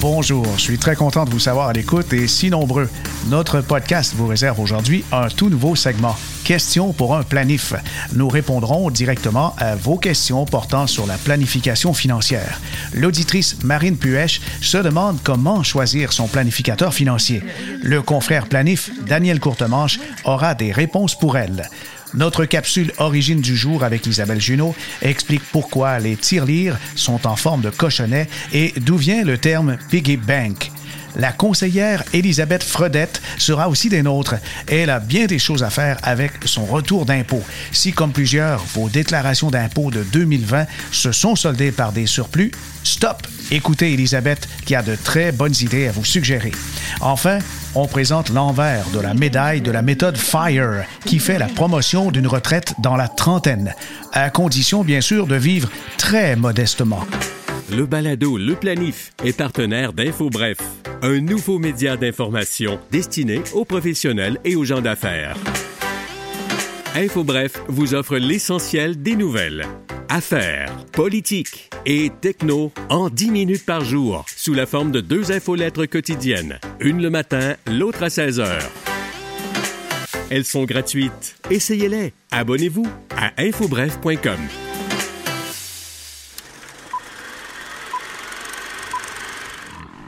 Bonjour, je suis très content de vous savoir à l'écoute et si nombreux. Notre podcast vous réserve aujourd'hui un tout nouveau segment. Questions pour un planif. Nous répondrons directement à vos questions portant sur la planification financière. L'auditrice Marine Puech se demande comment choisir son planificateur financier. Le confrère planif Daniel Courtemanche aura des réponses pour elle. Notre capsule Origine du jour avec Isabelle Junot explique pourquoi les tirelires sont en forme de cochonnet et d'où vient le terme piggy bank. La conseillère Elisabeth Fredette sera aussi des nôtres. Elle a bien des choses à faire avec son retour d'impôt. Si, comme plusieurs, vos déclarations d'impôt de 2020 se sont soldées par des surplus, stop! Écoutez Elisabeth qui a de très bonnes idées à vous suggérer. Enfin, on présente l'envers de la médaille de la méthode FIRE qui fait la promotion d'une retraite dans la trentaine, à condition bien sûr de vivre très modestement. Le balado Le Planif est partenaire d'InfoBref, un nouveau média d'information destiné aux professionnels et aux gens d'affaires. InfoBref vous offre l'essentiel des nouvelles affaires, politique et techno en 10 minutes par jour sous la forme de deux infolettres quotidiennes, une le matin, l'autre à 16 heures. Elles sont gratuites. Essayez-les. Abonnez-vous à infobref.com.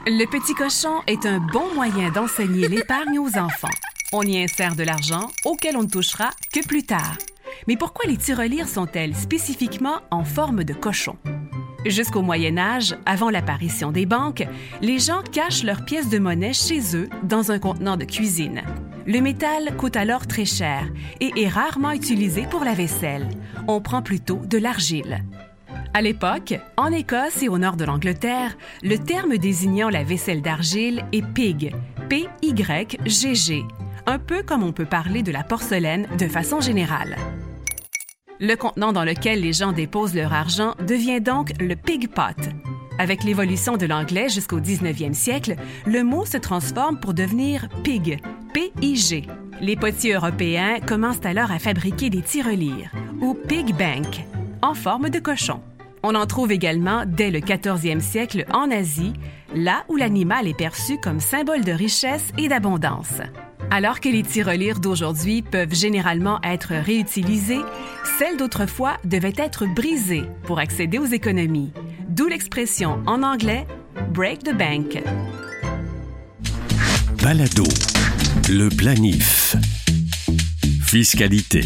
Le petit cochon est un bon moyen d'enseigner l'épargne aux enfants. On y insère de l'argent auquel on ne touchera que plus tard. Mais pourquoi les tirelires sont-elles spécifiquement en forme de cochon? Jusqu'au Moyen Âge, avant l'apparition des banques, les gens cachent leurs pièces de monnaie chez eux dans un contenant de cuisine. Le métal coûte alors très cher et est rarement utilisé pour la vaisselle. On prend plutôt de l'argile. À l'époque, en Écosse et au nord de l'Angleterre, le terme désignant la vaisselle d'argile est pig, P-Y-G-G, un peu comme on peut parler de la porcelaine de façon générale. Le contenant dans lequel les gens déposent leur argent devient donc le pig pot. Avec l'évolution de l'anglais jusqu'au 19e siècle, le mot se transforme pour devenir pig, P-I-G. Les potiers européens commencent alors à fabriquer des tirelires, ou pig bank, en forme de cochon. On en trouve également dès le 14e siècle en Asie, là où l'animal est perçu comme symbole de richesse et d'abondance. Alors que les tirelires d'aujourd'hui peuvent généralement être réutilisées, celles d'autrefois devaient être brisées pour accéder aux économies. D'où l'expression en anglais break the bank. Balado. Le planif. Fiscalité.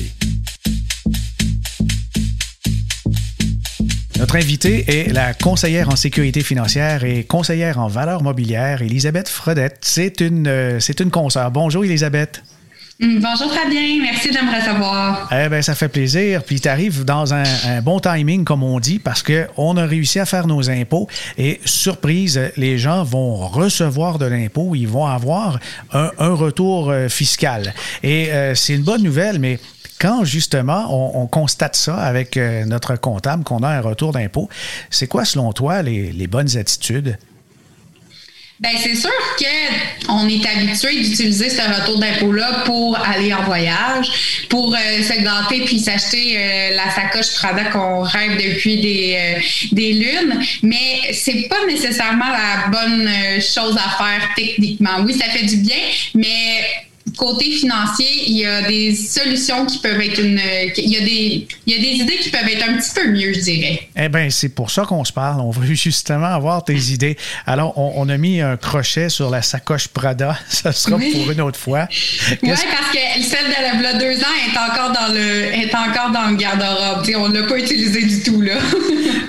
Notre invitée est la conseillère en sécurité financière et conseillère en valeurs mobilières, Elisabeth Fredette. C'est une, euh, c'est une consoeur. Bonjour, Elisabeth. Mm, bonjour Fabien, merci de me recevoir. Eh bien, ça fait plaisir. Puis tu arrives dans un, bon timing, comme on dit, parce qu'on a réussi à faire nos impôts et, surprise, les gens vont recevoir de l'impôt, ils vont avoir un, retour euh, fiscal. Et euh, c'est une bonne nouvelle, mais quand justement on, constate ça avec euh, notre comptable, qu'on a un retour d'impôt, c'est quoi selon toi les, bonnes attitudes? Bien, c'est sûr qu'on est habitué d'utiliser ce retour d'impôt-là pour aller en voyage, pour euh, se gâter puis s'acheter euh, la sacoche Prada qu'on rêve depuis des, des lunes, mais c'est pas nécessairement la bonne chose à faire techniquement. Oui, ça fait du bien, mais côté financier, il y a des solutions qui peuvent être une. Il y, a des, il y a des idées qui peuvent être un petit peu mieux, je dirais. Eh bien, c'est pour ça qu'on se parle. On veut justement avoir tes idées. Alors, on, a mis un crochet sur la sacoche Prada. Ça sera pour une autre fois. Oui, parce que celle de la deux ans est encore dans le, est encore dans le garde-robe. On ne l'a pas utilisé du tout, là.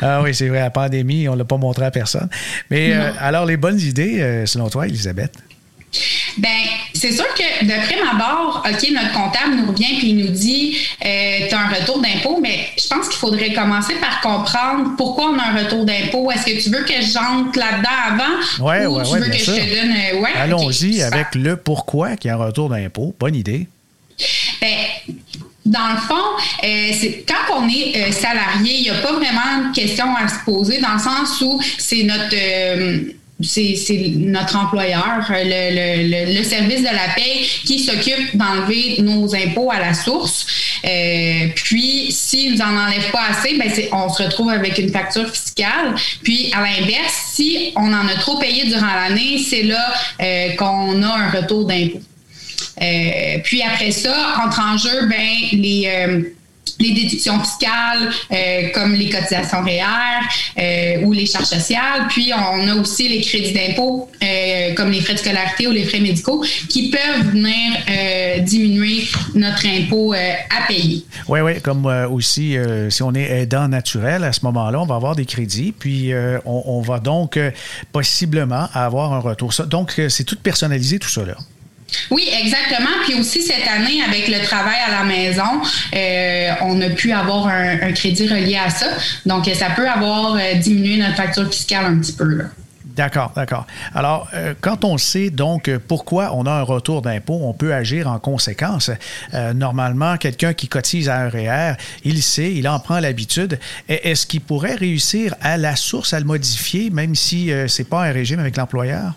ah oui, c'est vrai. La pandémie, on ne l'a pas montré à personne. Mais euh, alors, les bonnes idées, euh, selon toi, Elisabeth? Ben, c'est sûr que de prime abord, OK, notre comptable nous revient puis il nous dit euh, tu as un retour d'impôt, mais je pense qu'il faudrait commencer par comprendre pourquoi on a un retour d'impôt. Est-ce que tu veux que j'entre là-dedans avant? Oui, oui, oui. Bien que sûr. je te donne. Euh, ouais, Allons-y avec le pourquoi qu'il y a un retour d'impôt. Bonne idée. Ben, dans le fond, euh, quand on est euh, salarié, il n'y a pas vraiment de question à se poser dans le sens où c'est notre c'est notre employeur, le, le, service de la paie qui s'occupe d'enlever nos impôts à la source. Euh, puis, s'ils nous en enlèvent pas assez, ben on se retrouve avec une facture fiscale. Puis, à l'inverse, si on en a trop payé durant l'année, c'est là euh, qu'on a un retour d'impôt. Euh, puis après ça, entre en jeu, ben les les déductions fiscales euh, comme les cotisations REER euh, ou les charges sociales. Puis on a aussi les crédits d'impôt euh, comme les frais de scolarité ou les frais médicaux qui peuvent venir diminuer notre impôt à payer. Oui, oui, comme aussi si on est aidant naturel à ce moment-là, on va avoir des crédits, puis on, on, va donc possiblement avoir un retour. Donc c'est tout personnalisé tout ça là. Oui, exactement. Puis aussi cette année, avec le travail à la maison, euh, on a pu avoir un, crédit relié à ça. Donc, ça peut avoir euh, diminué notre facture fiscale un petit peu. D'accord, d'accord. Alors, euh, quand on sait donc pourquoi on a un retour d'impôt, on peut agir en conséquence. normalement, quelqu'un qui cotise à un REER, il sait, il en prend l'habitude. Est-ce qu'il pourrait réussir à la source à le modifier, même si ce n'est pas un régime avec l'employeur?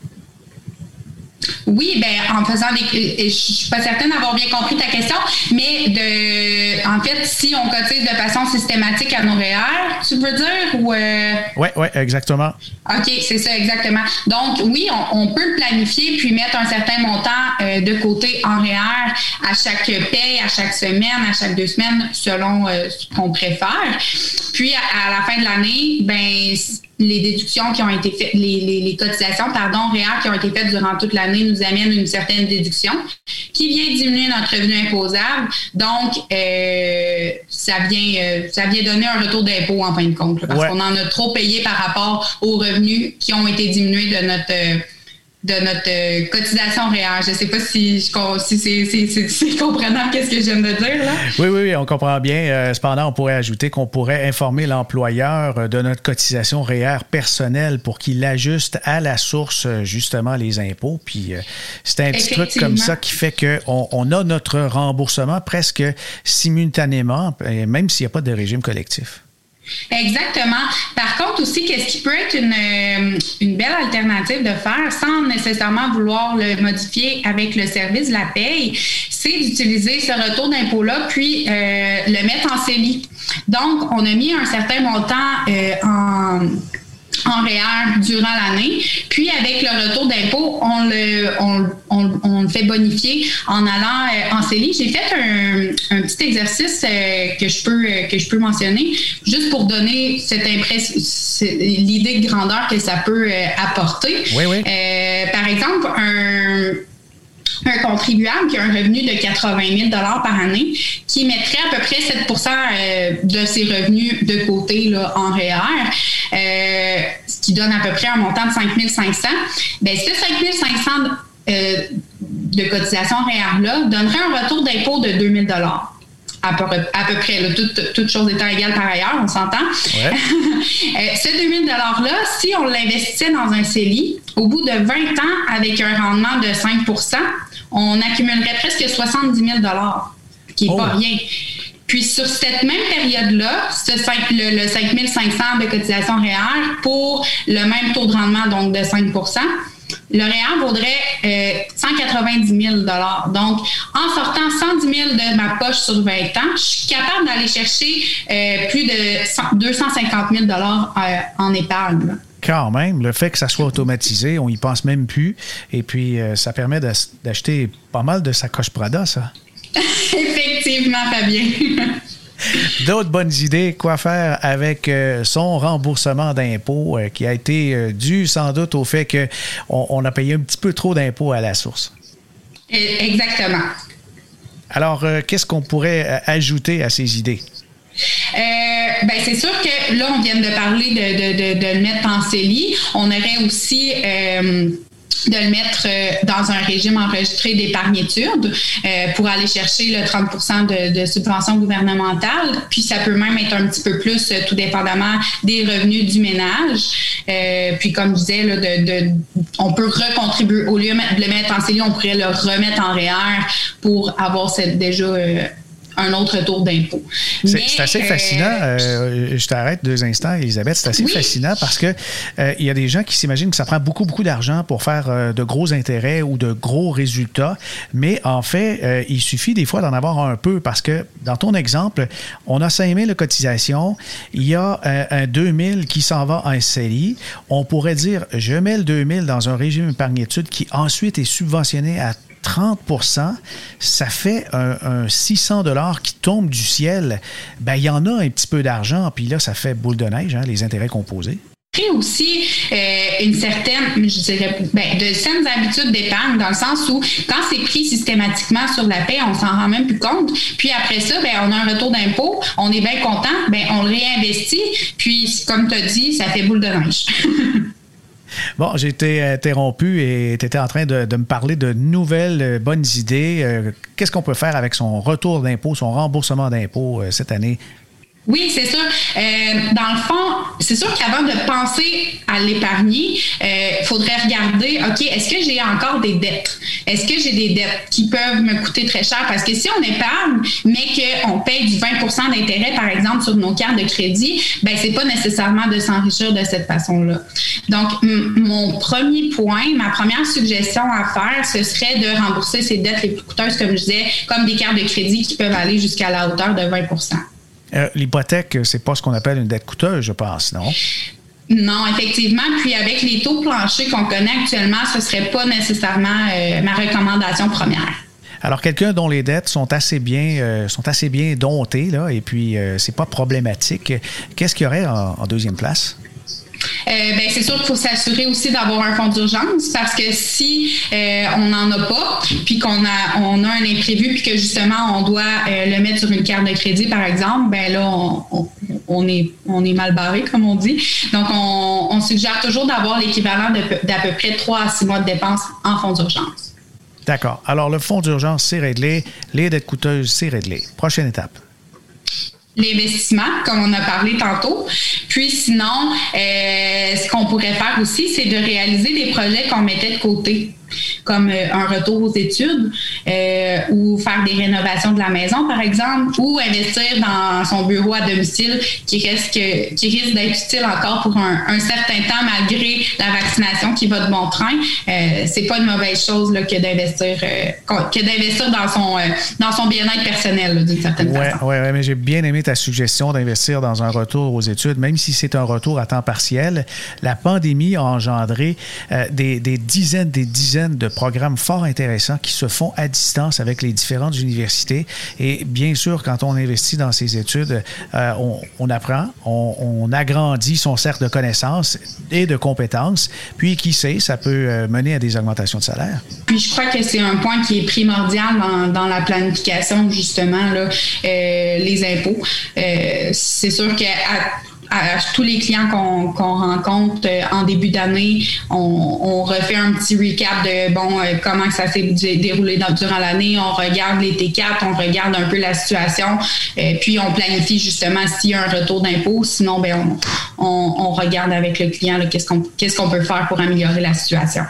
Oui, ben en faisant des. Je suis pas certaine d'avoir bien compris ta question, mais de. En fait, si on cotise de façon systématique à nos REER, tu veux dire ou. Euh? Oui, oui, exactement. OK, c'est ça, exactement. Donc, oui, on, peut le planifier puis mettre un certain montant euh, de côté en REER à chaque paie, à chaque semaine, à chaque deux semaines, selon euh, ce qu'on préfère. Puis, à, à la fin de l'année, ben les déductions qui ont été faites, les, cotisations, pardon, réelles qui ont été faites durant toute l'année nous amènent une certaine déduction qui vient diminuer notre revenu imposable. Donc, euh, ça vient, euh, ça vient donner un retour d'impôt en fin de compte, parce qu'on en a trop payé par rapport aux revenus qui ont été diminués de notre euh, de notre euh, cotisation réelle. Je ne sais pas si, si c'est comprenant qu'est-ce que je viens de dire. Là. Oui, oui, oui, on comprend bien. Euh, cependant, on pourrait ajouter qu'on pourrait informer l'employeur euh, de notre cotisation réelle personnelle pour qu'il ajuste à la source justement les impôts. Puis c'est un petit truc comme ça qui fait qu'on on a notre remboursement presque simultanément, même s'il n'y a pas de régime collectif. Exactement. Par contre, aussi, qu'est-ce qui peut être une, euh, une, belle alternative de faire sans nécessairement vouloir le modifier avec le service de la paye, c'est d'utiliser ce retour d'impôt-là, puis euh, le mettre en CELI. Donc, on a mis un certain montant euh, en en REER durant l'année. Puis avec le retour d'impôt, on le, on, le fait bonifier en allant euh, en CELI. J'ai fait un, petit exercice euh, que je peux euh, que je peux mentionner, juste pour donner cette impression, l'idée de grandeur que ça peut apporter. Oui, oui. par exemple, un un contribuable qui a un revenu de 80 000 par année, qui mettrait à peu près 7% euh, de ses revenus de côté là, en REER, euh, ce qui donne à peu près un montant de 5 500. Bien, ce 5 500 euh, de cotisation REER-là donnerait un retour d'impôt de 2 000 à peu, à peu près, là, toutes choses étant égales par ailleurs, on s'entend. Ouais. ce 2000 $-là, si on l'investissait dans un CELI, au bout de 20 ans, avec un rendement de 5 on accumulerait presque 70 000 qui n'est pas oh. rien. Puis sur cette même période-là, le, le 5 500 de cotisation réelle pour le même taux de rendement, donc de 5% le réel vaudrait 190 euh, 000 Donc, en sortant 110 000 de ma poche sur 20 ans, je suis capable d'aller chercher euh, plus de 250 000 euh, en épargne quand même, le fait que ça soit automatisé, on y pense même plus. Et puis, euh, ça permet d'acheter pas mal de sacoches Prada, ça. Effectivement, Fabien. D'autres bonnes idées, quoi faire avec euh, son remboursement d'impôts euh, qui a été dû sans doute au fait qu'on on a payé un petit peu trop d'impôts à la source. Exactement. Alors, qu'est-ce qu'on pourrait ajouter à ces idées? Euh, ben c'est sûr que là, on vient de parler de, de, le mettre en CELI. On aurait aussi euh, de le mettre euh, dans un régime enregistré d'épargne-études pour aller chercher le 30 de, de subvention gouvernementale. Puis ça peut même être un petit peu plus, tout dépendamment des revenus du ménage. puis comme je disais, là, de, on peut recontribuer. Au lieu de le mettre en CELI, on pourrait le remettre en REER pour avoir cette, déjà un autre tour d'impôt. C'est assez fascinant. je t'arrête deux instants, Elisabeth. C'est assez fascinant parce que il y a des gens qui s'imaginent que ça prend beaucoup, beaucoup d'argent pour faire de gros intérêts ou de gros résultats. Mais en fait, il suffit des fois d'en avoir un peu parce que dans ton exemple, on a 5 000 de cotisation, il y a un, 2 000 qui s'en va en SCI. On pourrait dire, je mets le 2 000 dans un régime épargne-études qui ensuite est subventionné à 30% ça fait un, 600 dollars qui tombe du ciel. Ben, il y en a un petit peu d'argent, puis là, ça fait boule de neige, hein, les intérêts composés aussi euh, une certaine, je dirais, ben, de saines habitudes d'épargne, dans le sens où quand c'est pris systématiquement sur la paie, on s'en rend même plus compte. Puis après ça, ben, on a un retour d'impôt, on est bien content, ben, on réinvestit, puis comme tu as dit, ça fait boule de neige. Bon, j'ai été interrompu et tu étais en train de, me parler de nouvelles euh, bonnes idées. Euh, qu'est-ce qu'on peut faire avec son retour d'impôt, son remboursement d'impôt cette année oui, c'est sûr. Euh, dans le fond, c'est sûr qu'avant de penser à l'épargner, il euh, faudrait regarder, OK, est-ce que j'ai encore des dettes? Est-ce que j'ai des dettes qui peuvent me coûter très cher? Parce que si on épargne, mais qu'on paye du 20% d'intérêt, par exemple, sur nos cartes de crédit, ben c'est pas nécessairement de s'enrichir de cette façon-là. Donc, mon premier point, ma première suggestion à faire, ce serait de rembourser ces dettes les plus coûteuses, comme je disais, comme des cartes de crédit qui peuvent aller jusqu'à la hauteur de 20 euh, L'hypothèque, c'est pas ce qu'on appelle une dette coûteuse, je pense, non? Non, effectivement. Puis avec les taux planchers qu'on connaît actuellement, ce ne serait pas nécessairement euh, ma recommandation première. Alors, quelqu'un dont les dettes sont assez bien, euh, sont assez bien domptées, là, et puis euh, c'est pas problématique, qu'est-ce qu'il y aurait en deuxième place? Euh, ben, c'est sûr qu'il faut s'assurer aussi d'avoir un fonds d'urgence parce que si euh, on n'en a pas, puis qu'on a, on a un imprévu, puis que justement on doit euh, le mettre sur une carte de crédit, par exemple, ben là, on, est, on est mal barré, comme on dit. Donc, on, suggère toujours d'avoir l'équivalent d'à peu près 3 à 6 mois de dépenses en fonds d'urgence. D'accord. Alors, le fonds d'urgence, c'est réglé. Les dettes coûteuses, c'est réglé. Prochaine étape l'investissement, comme on a parlé tantôt. Puis sinon, euh, ce qu'on pourrait faire aussi, c'est de réaliser des projets qu'on mettait de côté comme euh, un retour aux études euh, ou faire des rénovations de la maison, par exemple, ou investir dans son bureau à domicile qui risque, qui risque d'être utile encore pour un, certain temps malgré la vaccination qui va de bon train. Euh, c'est pas une mauvaise chose là, que d'investir que d'investir dans son dans son bien-être personnel d'une certaine façon. Oui, ouais, mais j'ai bien aimé ta suggestion d'investir dans un retour aux études, même si c'est un retour à temps partiel. La pandémie a engendré des, des dizaines, des dizaines de programmes fort intéressants qui se font à distance avec les différentes universités. Et bien sûr, quand on investit dans ces études, euh, on, apprend, on, agrandit son cercle de connaissances et de compétences. Puis, qui sait, ça peut euh, mener à des augmentations de salaire. Puis, je crois que c'est un point qui est primordial dans, la planification, justement, là, euh, les impôts. c'est sûr que à tous les clients qu'on rencontre euh, en début d'année, on, refait un petit recap de bon euh, comment ça s'est déroulé durant l'année. On regarde les T4, on regarde un peu la situation, euh, puis on planifie justement s'il y a un retour d'impôt. Sinon, ben on, regarde avec le client qu'est-ce qu'on peut faire pour améliorer la situation.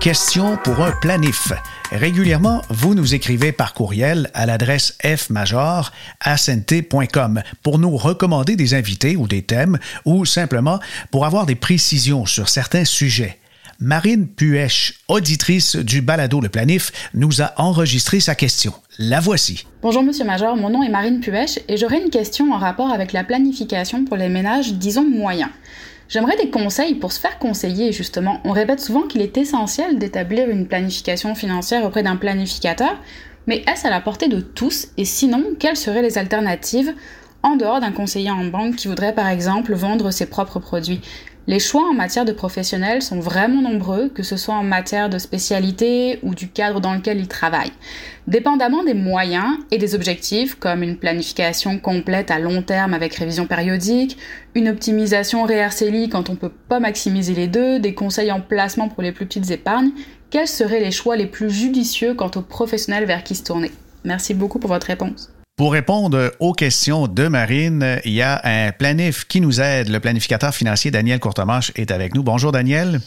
Question pour un planif. Régulièrement, vous nous écrivez par courriel à l'adresse fmajor@snt.com pour nous recommander des invités ou des thèmes ou simplement pour avoir des précisions sur certains sujets. Marine Puech, auditrice du balado Le Planif, nous a enregistré sa question. La voici. Bonjour Monsieur Major, mon nom est Marine Puech et j'aurais une question en rapport avec la planification pour les ménages, disons, moyens. J'aimerais des conseils pour se faire conseiller, justement. On répète souvent qu'il est essentiel d'établir une planification financière auprès d'un planificateur, mais est-ce à la portée de tous? Et sinon, quelles seraient les alternatives en dehors d'un conseiller en banque qui voudrait par exemple vendre ses propres produits? Les choix en matière de professionnels sont vraiment nombreux, que ce soit en matière de spécialité ou du cadre dans lequel ils travaillent. Dépendamment des moyens et des objectifs, comme une planification complète à long terme avec révision périodique, une optimisation RCLI quand on peut pas maximiser les deux, des conseils en placement pour les plus petites épargnes, quels seraient les choix les plus judicieux quant aux professionnels vers qui se tourner? Merci beaucoup pour votre réponse. Pour répondre aux questions de Marine, il y a un planif qui nous aide. Le planificateur financier Daniel Courtemanche est avec nous. Bonjour Daniel.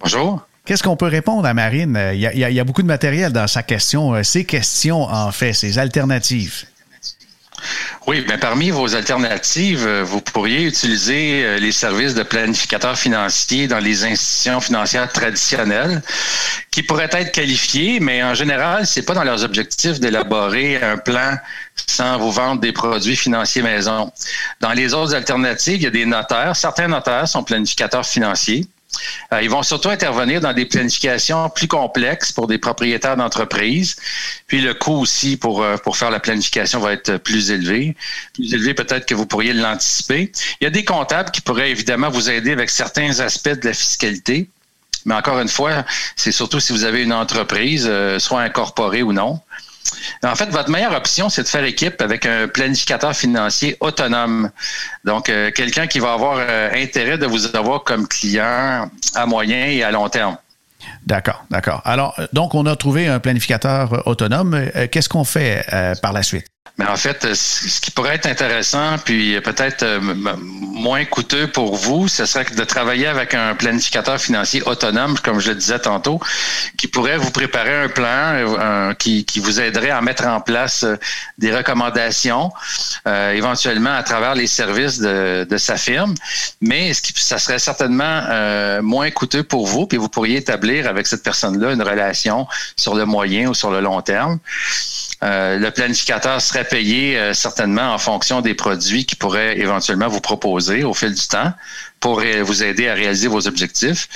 Bonjour. Qu'est-ce qu'on peut répondre à Marine? Il y, a, il y, a, beaucoup de matériel dans sa question. Ces questions, en fait, ces alternatives. Oui, bien parmi vos alternatives, euh, vous pourriez utiliser euh, les services de planificateurs financiers dans les institutions financières traditionnelles qui pourraient être qualifiés, mais en général, c'est pas dans leurs objectifs d'élaborer un plan sans vous vendre des produits financiers maison. Dans les autres alternatives, il y a des notaires. Certains notaires sont planificateurs financiers. Euh, ils vont surtout intervenir dans des planifications plus complexes pour des propriétaires d'entreprises. Puis le coût aussi pour, euh, pour faire la planification va être plus élevé. Plus élevé peut-être que vous pourriez l'anticiper. Il y a des comptables qui pourraient évidemment vous aider avec certains aspects de la fiscalité. Mais encore une fois, c'est surtout si vous avez une entreprise, euh, soit incorporée ou non. En fait, votre meilleure option, c'est de faire équipe avec un planificateur financier autonome. Donc, euh, quelqu'un qui va avoir euh, intérêt de vous avoir comme client à moyen et à long terme. D'accord, d'accord. Alors, euh, donc, on a trouvé un planificateur autonome. Qu'est-ce qu'on fait par la suite? Mais en fait, euh, ce qui pourrait être intéressant, puis peut-être euh, moins coûteux pour vous, ce serait de travailler avec un planificateur financier autonome, comme je le disais tantôt, qui pourrait vous préparer un plan euh, qui, vous aiderait à mettre en place des recommandations, éventuellement à travers les services de, sa firme. Mais ce qui, ça serait certainement moins coûteux pour vous, puis vous pourriez établir avec cette personne-là une relation sur le moyen ou sur le long terme. Euh, le planificateur serait payé euh, certainement en fonction des produits qu'il pourrait éventuellement vous proposer au fil du temps pour vous aider à réaliser vos objectifs.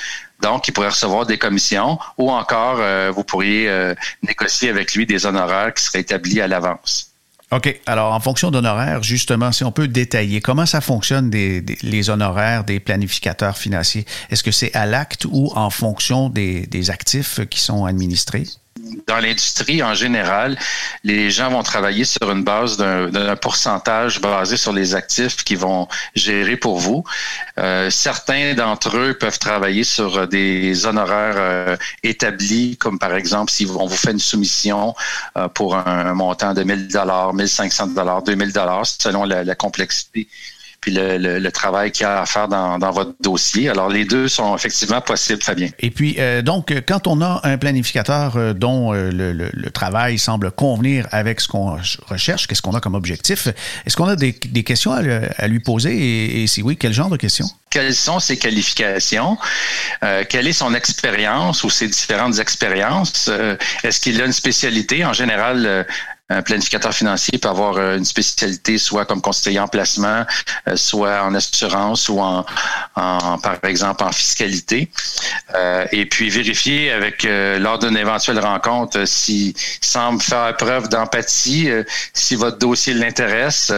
Donc, il pourrait recevoir des commissions ou encore euh, vous pourriez négocier avec lui des honoraires qui seraient établis à l'avance. OK. Alors, en fonction d'honoraires, justement, si on peut détailler, comment ça fonctionne les honoraires des planificateurs financiers? Est-ce que c'est à l'acte ou en fonction des actifs qui sont administrés? Dans l'industrie en général, les gens vont travailler sur une base d'un pourcentage basé sur les actifs qu'ils vont gérer pour vous. Euh, certains d'entre eux peuvent travailler sur des honoraires euh, établis, comme par exemple si on vous fait une soumission euh, pour un, montant de 1000 dollars, 1500 dollars, 2000 dollars, selon la, la complexité puis le, travail qu'il y a à faire dans, votre dossier. Alors, les deux sont effectivement possibles, Fabien. Et puis, euh, donc, quand on a un planificateur euh, dont euh, le, travail semble convenir avec ce qu'on recherche, qu'est-ce qu'on a comme objectif, est-ce qu'on a des, questions à, lui poser? Et, et, si oui, quel genre de questions? Quelles sont ses qualifications? quelle est son expérience ou ses différentes expériences? Est-ce qu'il a une spécialité? En général, un planificateur financier peut avoir euh, une spécialité soit comme conseiller en placement, euh, soit en assurance ou en, par exemple en fiscalité. Euh, et puis vérifier avec lors d'une éventuelle rencontre s'il semble faire preuve d'empathie, si votre dossier l'intéresse,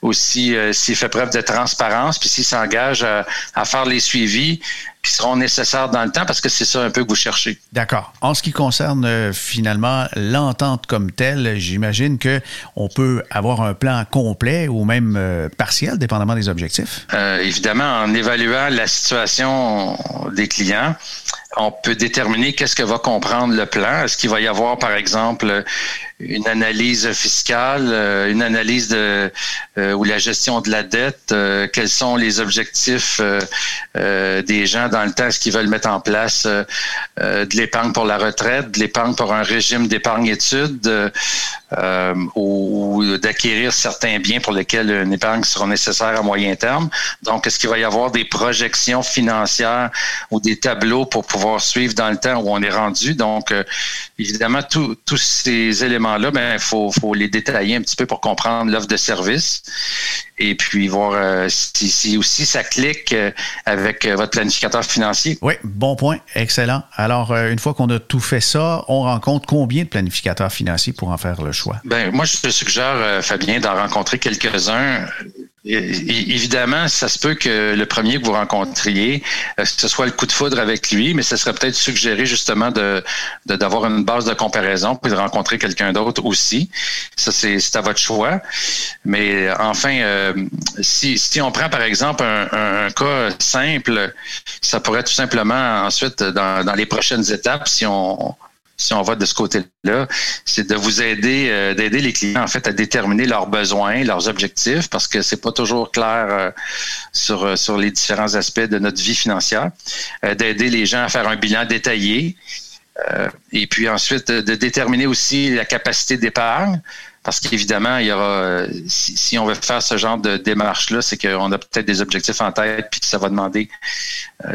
aussi s'il fait preuve de transparence, puis s'il s'engage à, à faire les suivis qui seront nécessaires dans le temps parce que c'est ça un peu que vous cherchez. D'accord. En ce qui concerne euh, finalement l'entente comme telle, j'imagine que on peut avoir un plan complet ou même euh, partiel, dépendamment des objectifs? Euh, évidemment, en évaluant la situation des clients, on peut déterminer qu'est-ce que va comprendre le plan. Est-ce qu'il va y avoir, par exemple, une analyse fiscale, euh, une analyse de euh, ou la gestion de la dette, euh, quels sont les objectifs des gens dans le temps, est-ce qu'ils veulent mettre en place de l'épargne pour la retraite, de l'épargne pour un régime d'épargne études ou, d'acquérir certains biens pour lesquels une épargne sera nécessaire à moyen terme. Donc, est-ce qu'il va y avoir des projections financières ou des tableaux pour pouvoir suivre dans le temps où on est rendu? Donc, évidemment, tous ces éléments là il ben, faut, les détailler un petit peu pour comprendre l'offre de service et puis voir euh, si, aussi ça clique euh, avec euh, votre planificateur financier. Oui, bon point, excellent. Alors, une fois qu'on a tout fait ça, on rencontre combien de planificateurs financiers pour en faire le choix? Ben, moi, je te suggère, Fabien, d'en rencontrer quelques-uns Évidemment, ça se peut que le premier que vous rencontriez, euh, ce soit le coup de foudre avec lui, mais ça serait peut-être suggéré justement de d'avoir une base de comparaison puis de rencontrer quelqu'un d'autre aussi. Ça, c'est à votre choix. Mais enfin, euh, si, si on prend par exemple un, un, cas simple, ça pourrait tout simplement ensuite, dans, dans les prochaines étapes, si on si on va de ce côté-là, c'est de vous aider, euh, d'aider les clients en fait à déterminer leurs besoins, leurs objectifs, parce que c'est pas toujours clair euh, sur euh, sur les différents aspects de notre vie financière. d'aider les gens à faire un bilan détaillé, et puis ensuite de déterminer aussi la capacité d'épargne. Parce qu'évidemment, il y aura, si, si, on veut faire ce genre de démarche-là, c'est qu'on a peut-être des objectifs en tête, puis ça va demander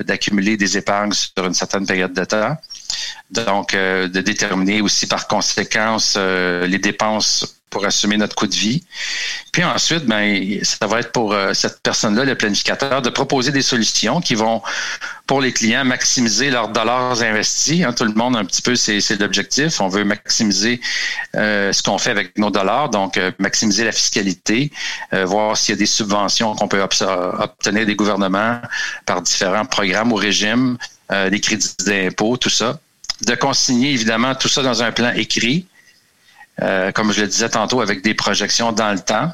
d'accumuler des épargnes sur une certaine période de temps. Donc, euh, de déterminer aussi par conséquence euh, les dépenses pour assumer notre coût de vie. Puis ensuite, ben, ça va être pour euh, cette personne-là, le planificateur, de proposer des solutions qui vont, pour les clients, maximiser leurs dollars investis. Hein, tout le monde, un petit peu, c'est l'objectif. On veut maximiser ce qu'on fait avec nos dollars, donc maximiser la fiscalité, voir s'il y a des subventions qu'on peut obtenir des gouvernements par différents programmes ou régimes, des crédits d'impôt, tout ça de consigner évidemment tout ça dans un plan écrit, euh, comme je le disais tantôt, avec des projections dans le temps.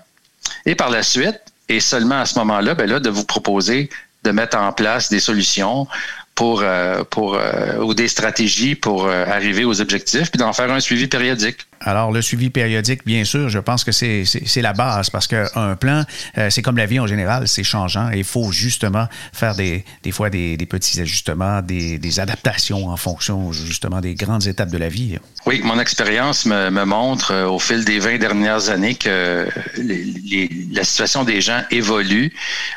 Et par la suite, et seulement à ce moment-là, ben là, de vous proposer de mettre en place des solutions pour, euh, pour euh, ou des stratégies pour arriver aux objectifs, puis d'en faire un suivi périodique. Alors, le suivi périodique, bien sûr, je pense que c'est la base parce qu'un plan, euh, c'est comme la vie en général, c'est changeant et il faut justement faire des, des fois des, des petits ajustements, des, des, adaptations en fonction justement des grandes étapes de la vie. Oui, mon expérience me, me, montre euh, au fil des 20 dernières années que les, les, la situation des gens évolue.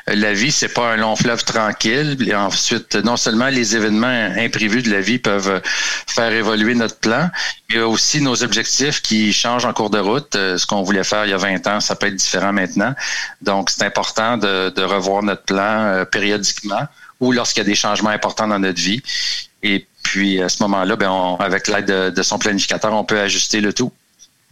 La vie, c'est pas un long fleuve tranquille. Et ensuite, non seulement les événements imprévus de la vie peuvent faire évoluer notre plan, mais aussi nos objectifs qui change en cours de route. Euh, ce qu'on voulait faire il y a 20 ans, ça peut être différent maintenant. Donc, c'est important de, revoir notre plan euh, périodiquement ou lorsqu'il y a des changements importants dans notre vie. Et puis, à ce moment-là, ben, avec l'aide de son planificateur, on peut ajuster le tout.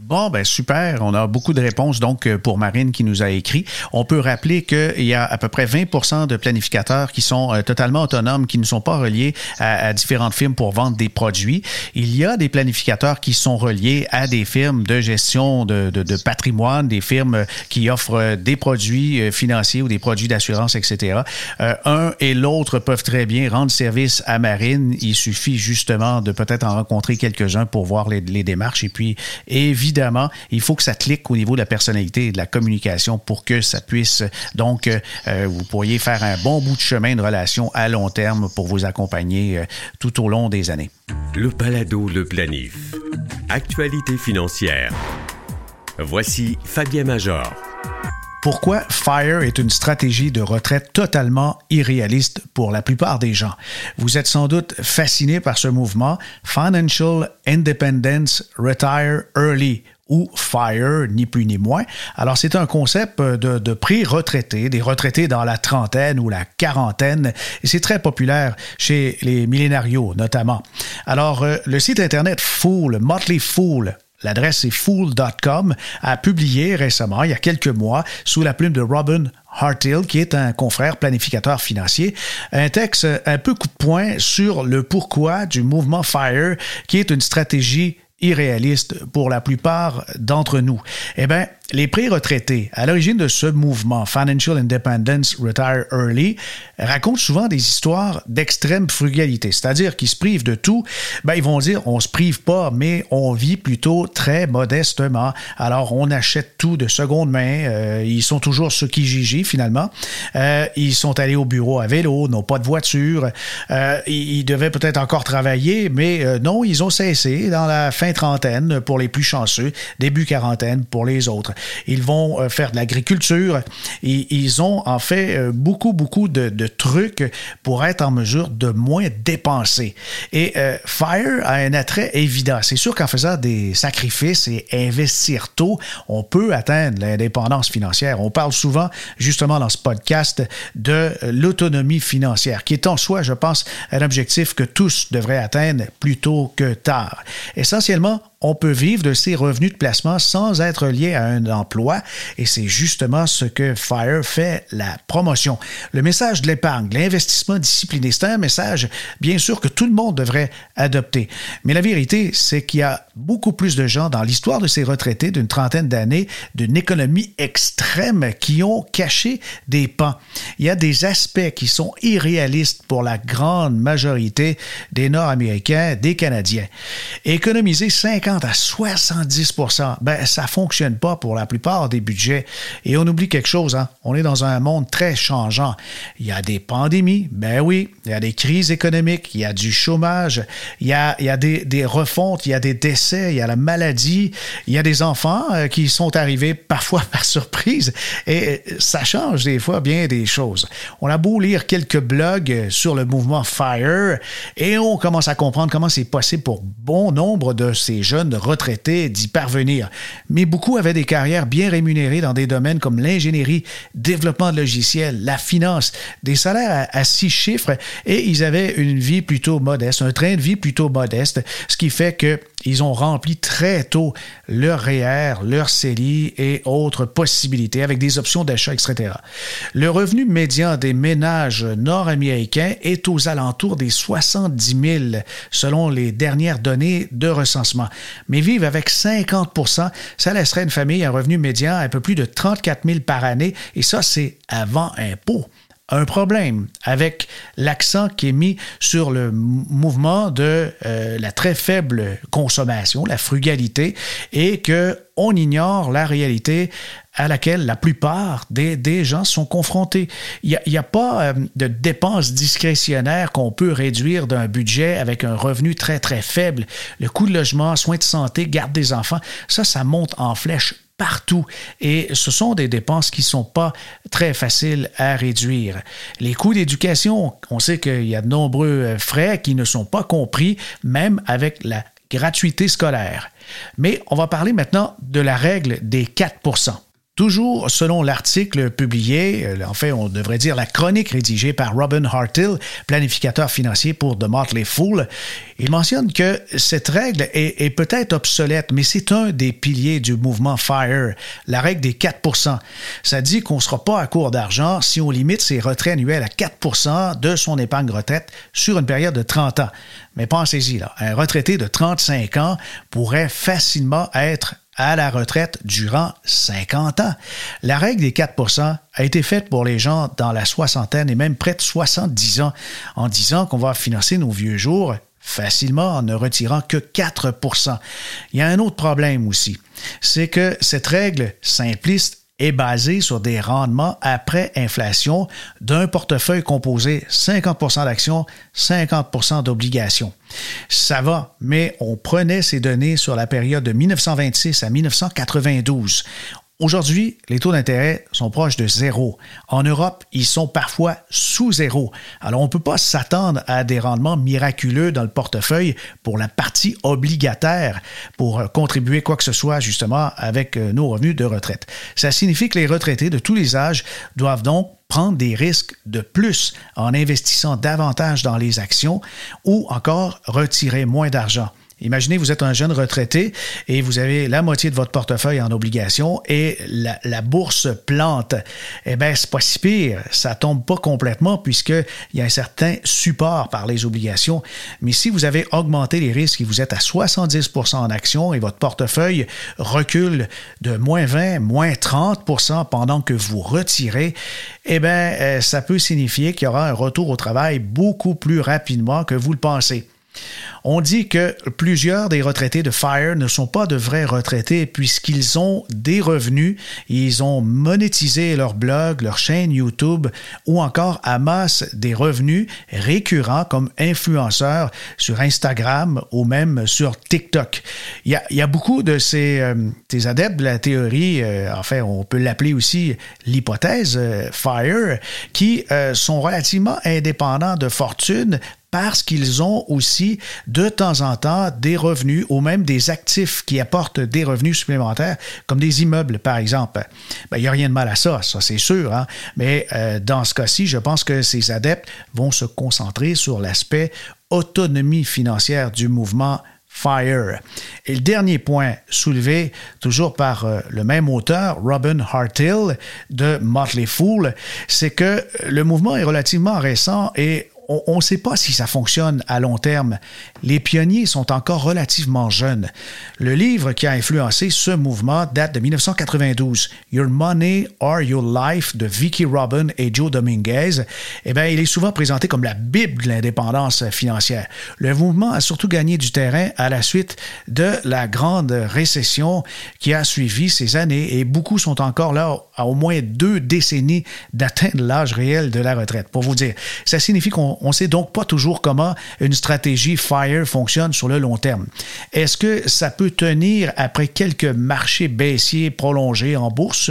Bon, ben super. On a beaucoup de réponses donc euh, pour Marine qui nous a écrit. On peut rappeler qu'il y a à peu près 20% de planificateurs qui sont euh, totalement autonomes, qui ne sont pas reliés à, différentes firmes pour vendre des produits. Il y a des planificateurs qui sont reliés à des firmes de gestion de, patrimoine, des firmes qui offrent euh, des produits financiers ou des produits d'assurance, etc. un et l'autre peuvent très bien rendre service à Marine. Il suffit justement de peut-être en rencontrer quelques-uns pour voir les, les démarches et puis évidemment évidemment, il faut que ça clique au niveau de la personnalité et de la communication pour que ça puisse, donc, euh, euh, vous pourriez faire un bon bout de chemin de relation à long terme pour vous accompagner euh, tout au long des années. Le Palado, le planif. Actualité financière. Voici Fabien Major. Pourquoi FIRE est une stratégie de retraite totalement irréaliste pour la plupart des gens. Vous êtes sans doute fasciné par ce mouvement Financial Independence Retire Early ou FIRE, ni plus ni moins. Alors, c'est un concept de, de pré-retraités, des retraités dans la trentaine ou la quarantaine, et c'est très populaire chez les millénarios notamment. Alors, euh, le site Internet Fool, Motley Fool, l'adresse est fool.com, a publié récemment, il y a quelques mois, sous la plume de Robin Hartill, qui est un confrère planificateur financier, un texte un peu coup de poing sur le pourquoi du mouvement FIRE, qui est une stratégie irréaliste pour la plupart d'entre nous. Eh bien, les pré-retraités, à l'origine de ce mouvement Financial Independence Retire Early, racontent souvent des histoires d'extrême frugalité, c'est-à-dire qu'ils se privent de tout. Ben, ils vont dire on se prive pas, mais on vit plutôt très modestement. Alors, on achète tout de seconde main. Euh, ils sont toujours ceux qui gigent finalement. Euh, ils sont allés au bureau à vélo, n'ont pas de voiture. Euh, ils, devaient peut-être encore travailler, mais non, ils ont cessé dans la fin trentaine pour les plus chanceux, début quarantaine pour les autres. Ils vont euh, faire de l'agriculture. Ils ont en fait euh, beaucoup, beaucoup de, trucs pour être en mesure de moins dépenser. Et euh, FIRE a un attrait évident. C'est sûr qu'en faisant des sacrifices et investir tôt, on peut atteindre l'indépendance financière. On parle souvent, justement, dans ce podcast, de l'autonomie financière, qui est en soi, je pense, un objectif que tous devraient atteindre plus tôt que tard. Essentiellement, on peut vivre de ces revenus de placement sans être lié à un emploi et c'est justement ce que FIRE fait la promotion. Le message de l'épargne, l'investissement discipliné, c'est un message bien sûr que tout le monde devrait adopter. Mais la vérité, c'est qu'il y a beaucoup plus de gens dans l'histoire de ces retraités d'une trentaine d'années d'une économie extrême qui ont caché des pans. Il y a des aspects qui sont irréalistes pour la grande majorité des Nord-Américains, des Canadiens. Économiser 50 à 70 ben, ça fonctionne pas pour la plupart des budgets. Et on oublie quelque chose, hein? on est dans un monde très changeant. Il y a des pandémies, ben oui, il y a des crises économiques, il y a du chômage, il y a, il y a des, des refontes, il y a des décès, il y a la maladie, il y a des enfants euh, qui sont arrivés parfois par surprise et euh, ça change des fois bien des choses. On a beau lire quelques blogs sur le mouvement FIRE et on commence à comprendre comment c'est possible pour bon nombre de ces retraités d'y parvenir. Mais beaucoup avaient des carrières bien rémunérées dans des domaines comme l'ingénierie, développement de logiciels, la finance, des salaires à, six chiffres et ils avaient une vie plutôt modeste, un train de vie plutôt modeste, ce qui fait que ils ont rempli très tôt leur REER, leur CELI et autres possibilités avec des options d'achat, etc. Le revenu médian des ménages nord-américains est aux alentours des 70 000 selon les dernières données de recensement. Mais vivre avec 50% ça laisserait une famille un revenu médian à un peu plus de 34 000 par année et ça, c'est avant impôt un problème avec l'accent qui est mis sur le mouvement de euh, la très faible consommation, la frugalité, et que on ignore la réalité à laquelle la plupart des, gens sont confrontés. Il n'y a, a, pas euh, de dépenses discrétionnaires qu'on peut réduire d'un budget avec un revenu très, très faible. Le coût de logement, soins de santé, garde des enfants, ça, ça monte en flèche partout et ce sont des dépenses qui ne sont pas très faciles à réduire. Les coûts d'éducation, on sait qu'il y a de nombreux euh, frais qui ne sont pas compris même avec la gratuité scolaire. Mais on va parler maintenant de la règle des 4 Toujours selon l'article publié, euh, en fait, on devrait dire la chronique rédigée par Robin Hartill, planificateur financier pour The Motley Fool, il mentionne que cette règle est, peut-être obsolète, mais c'est un des piliers du mouvement FIRE, la règle des 4% Ça dit qu'on ne sera pas à court d'argent si on limite ses retraits annuels à 4% de son épargne retraite sur une période de 30 ans. Mais pensez-y, un retraité de 35 ans pourrait facilement être à la retraite durant 50 ans. La règle des 4% a été faite pour les gens dans la soixantaine et même près de 70 ans, en disant qu'on va financer nos vieux jours facilement en ne retirant que 4% Il y a un autre problème aussi, c'est que cette règle simpliste est basé sur des rendements après inflation d'un portefeuille composé 50% d'actions, 50% d'obligations. Ça va, mais on prenait ces données sur la période de 1926 à 1992. Aujourd'hui, les taux d'intérêt sont proches de zéro. En Europe, ils sont parfois sous zéro. Alors, on ne peut pas s'attendre à des rendements miraculeux dans le portefeuille pour la partie obligataire pour contribuer quoi que ce soit justement avec euh, nos revenus de retraite. Ça signifie que les retraités de tous les âges doivent donc prendre des risques de plus en investissant davantage dans les actions ou encore retirer moins d'argent. Imaginez, vous êtes un jeune retraité et vous avez la moitié de votre portefeuille en obligation et la, bourse plante. Eh bien, c'est pas si pire. Ça tombe pas complètement puisqu'il y a un certain support par les obligations. Mais si vous avez augmenté les risques et vous êtes à 70% en actions et votre portefeuille recule de moins 20, moins 30% pendant que vous retirez, eh bien, euh, ça peut signifier qu'il y aura un retour au travail beaucoup plus rapidement que vous le pensez. On dit que plusieurs des retraités de FIRE ne sont pas de vrais retraités puisqu'ils ont des revenus, ils ont monétisé leur blog, leur chaîne YouTube ou encore amassent des revenus récurrents comme influenceurs sur Instagram ou même sur TikTok. Il y a, beaucoup de ces, euh, adeptes de la théorie, euh, enfin on peut l'appeler aussi l'hypothèse euh, FIRE, qui sont relativement indépendants de fortune parce qu'ils ont aussi de temps en temps des revenus ou même des actifs qui apportent des revenus supplémentaires, comme des immeubles, par exemple. Ben, il n'y a rien de mal à ça, ça c'est sûr, hein. mais euh, dans ce cas-ci, je pense que ces adeptes vont se concentrer sur l'aspect autonomie financière du mouvement FIRE. Et le dernier point soulevé, toujours par euh, le même auteur, Robin Hartill de Motley Fool, c'est que le mouvement est relativement récent et on ne sait pas si ça fonctionne à long terme. Les pionniers sont encore relativement jeunes. Le livre qui a influencé ce mouvement date de 1992, Your Money or Your Life de Vicky Robin et Joe Dominguez. Eh bien, il est souvent présenté comme la Bible de l'indépendance financière. Le mouvement a surtout gagné du terrain à la suite de la grande récession qui a suivi ces années et beaucoup sont encore là à au moins deux décennies d'atteindre l'âge réel de la retraite. Pour vous dire, ça signifie qu'on ne sait donc pas toujours comment une stratégie FIRE fonctionne sur le long terme. Est-ce que ça peut tenir après quelques marchés baissiers prolongés en bourse?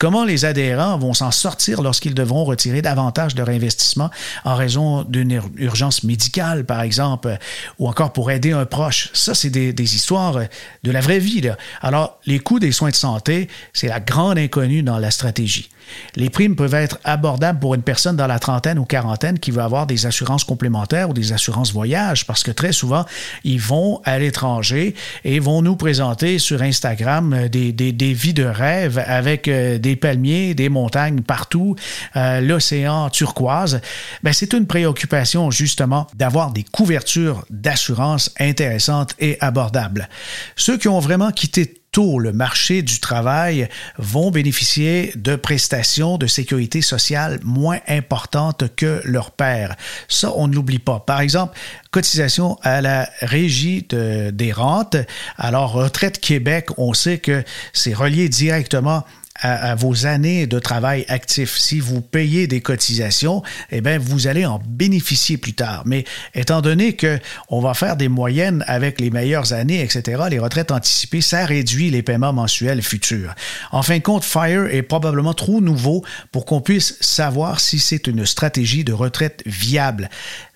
Comment les adhérents vont s'en sortir lorsqu'ils devront retirer davantage de réinvestissement en raison d'une urgence médicale, par exemple, ou encore pour aider un proche? Ça, c'est des, histoires de la vraie vie. Alors, les coûts des soins de santé, c'est la grande inconnue dans la stratégie. Les primes peuvent être abordables pour une personne dans la trentaine ou quarantaine qui veut avoir des assurances complémentaires ou des assurances voyage, parce que très souvent, ils vont à l'étranger et vont nous présenter sur Instagram des, des, vies de rêve avec euh, des palmiers, des montagnes partout, euh, l'océan turquoise. Ben, c'est une préoccupation justement d'avoir des couvertures d'assurance intéressantes et abordables. Ceux qui ont vraiment quitté le marché du travail vont bénéficier de prestations de sécurité sociale moins importantes que leur père. Ça, on ne l'oublie pas. Par exemple, cotisation à la régie des rentes. Alors, Retraite Québec, on sait que c'est relié directement à, vos années de travail actif. Si vous payez des cotisations, eh bien, vous allez en bénéficier plus tard. Mais étant donné que on va faire des moyennes avec les meilleures années, etc., les retraites anticipées, ça réduit les paiements mensuels futurs. En fin de compte, FIRE est probablement trop nouveau pour qu'on puisse savoir si c'est une stratégie de retraite viable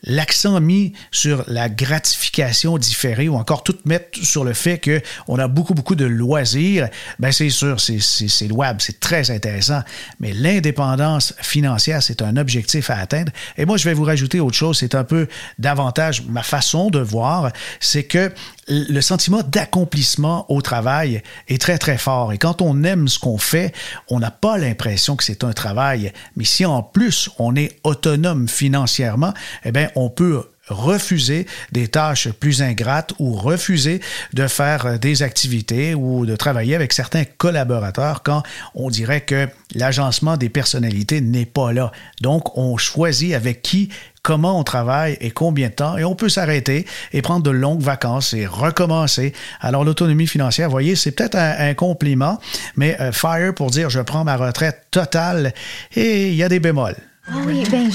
l'accent mis sur la gratification différée ou encore tout mettre sur le fait qu'on a beaucoup, beaucoup de loisirs, ben c'est sûr, c'est louable, c'est très intéressant, mais l'indépendance financière, c'est un objectif à atteindre. Et moi, je vais vous rajouter autre chose, c'est un peu davantage ma façon de voir, c'est que le sentiment d'accomplissement au travail est très, très fort. Et quand on aime ce qu'on fait, on n'a pas l'impression que c'est un travail. Mais si en plus on est autonome financièrement, eh bien, on peut refuser des tâches plus ingrates ou refuser de faire des activités ou de travailler avec certains collaborateurs quand on dirait que l'agencement des personnalités n'est pas là. Donc, on choisit avec qui comment on travaille et combien de temps, et on peut s'arrêter et prendre de longues vacances et recommencer. Alors l'autonomie financière, voyez, c'est peut-être un, compliment, mais euh, FIRE pour dire je prends ma retraite totale, et il y a des bémols. Ah oui, ben,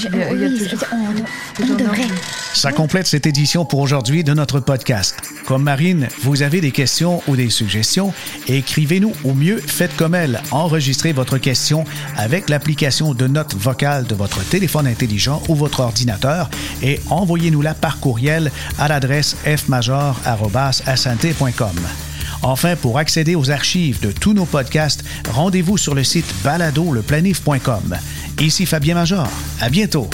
on, devrait. Ça complète cette édition pour aujourd'hui de notre podcast. Comme Marine, vous avez des questions ou des suggestions, écrivez-nous au mieux, faites comme elle. Enregistrez votre question avec l'application de notes vocales de votre téléphone intelligent ou votre ordinateur et envoyez-nous-la par courriel à l'adresse fmajor.com. Enfin, pour accéder aux archives de tous nos podcasts, rendez-vous sur le site baladoleplanif.com. Ici Fabien Major. À bientôt.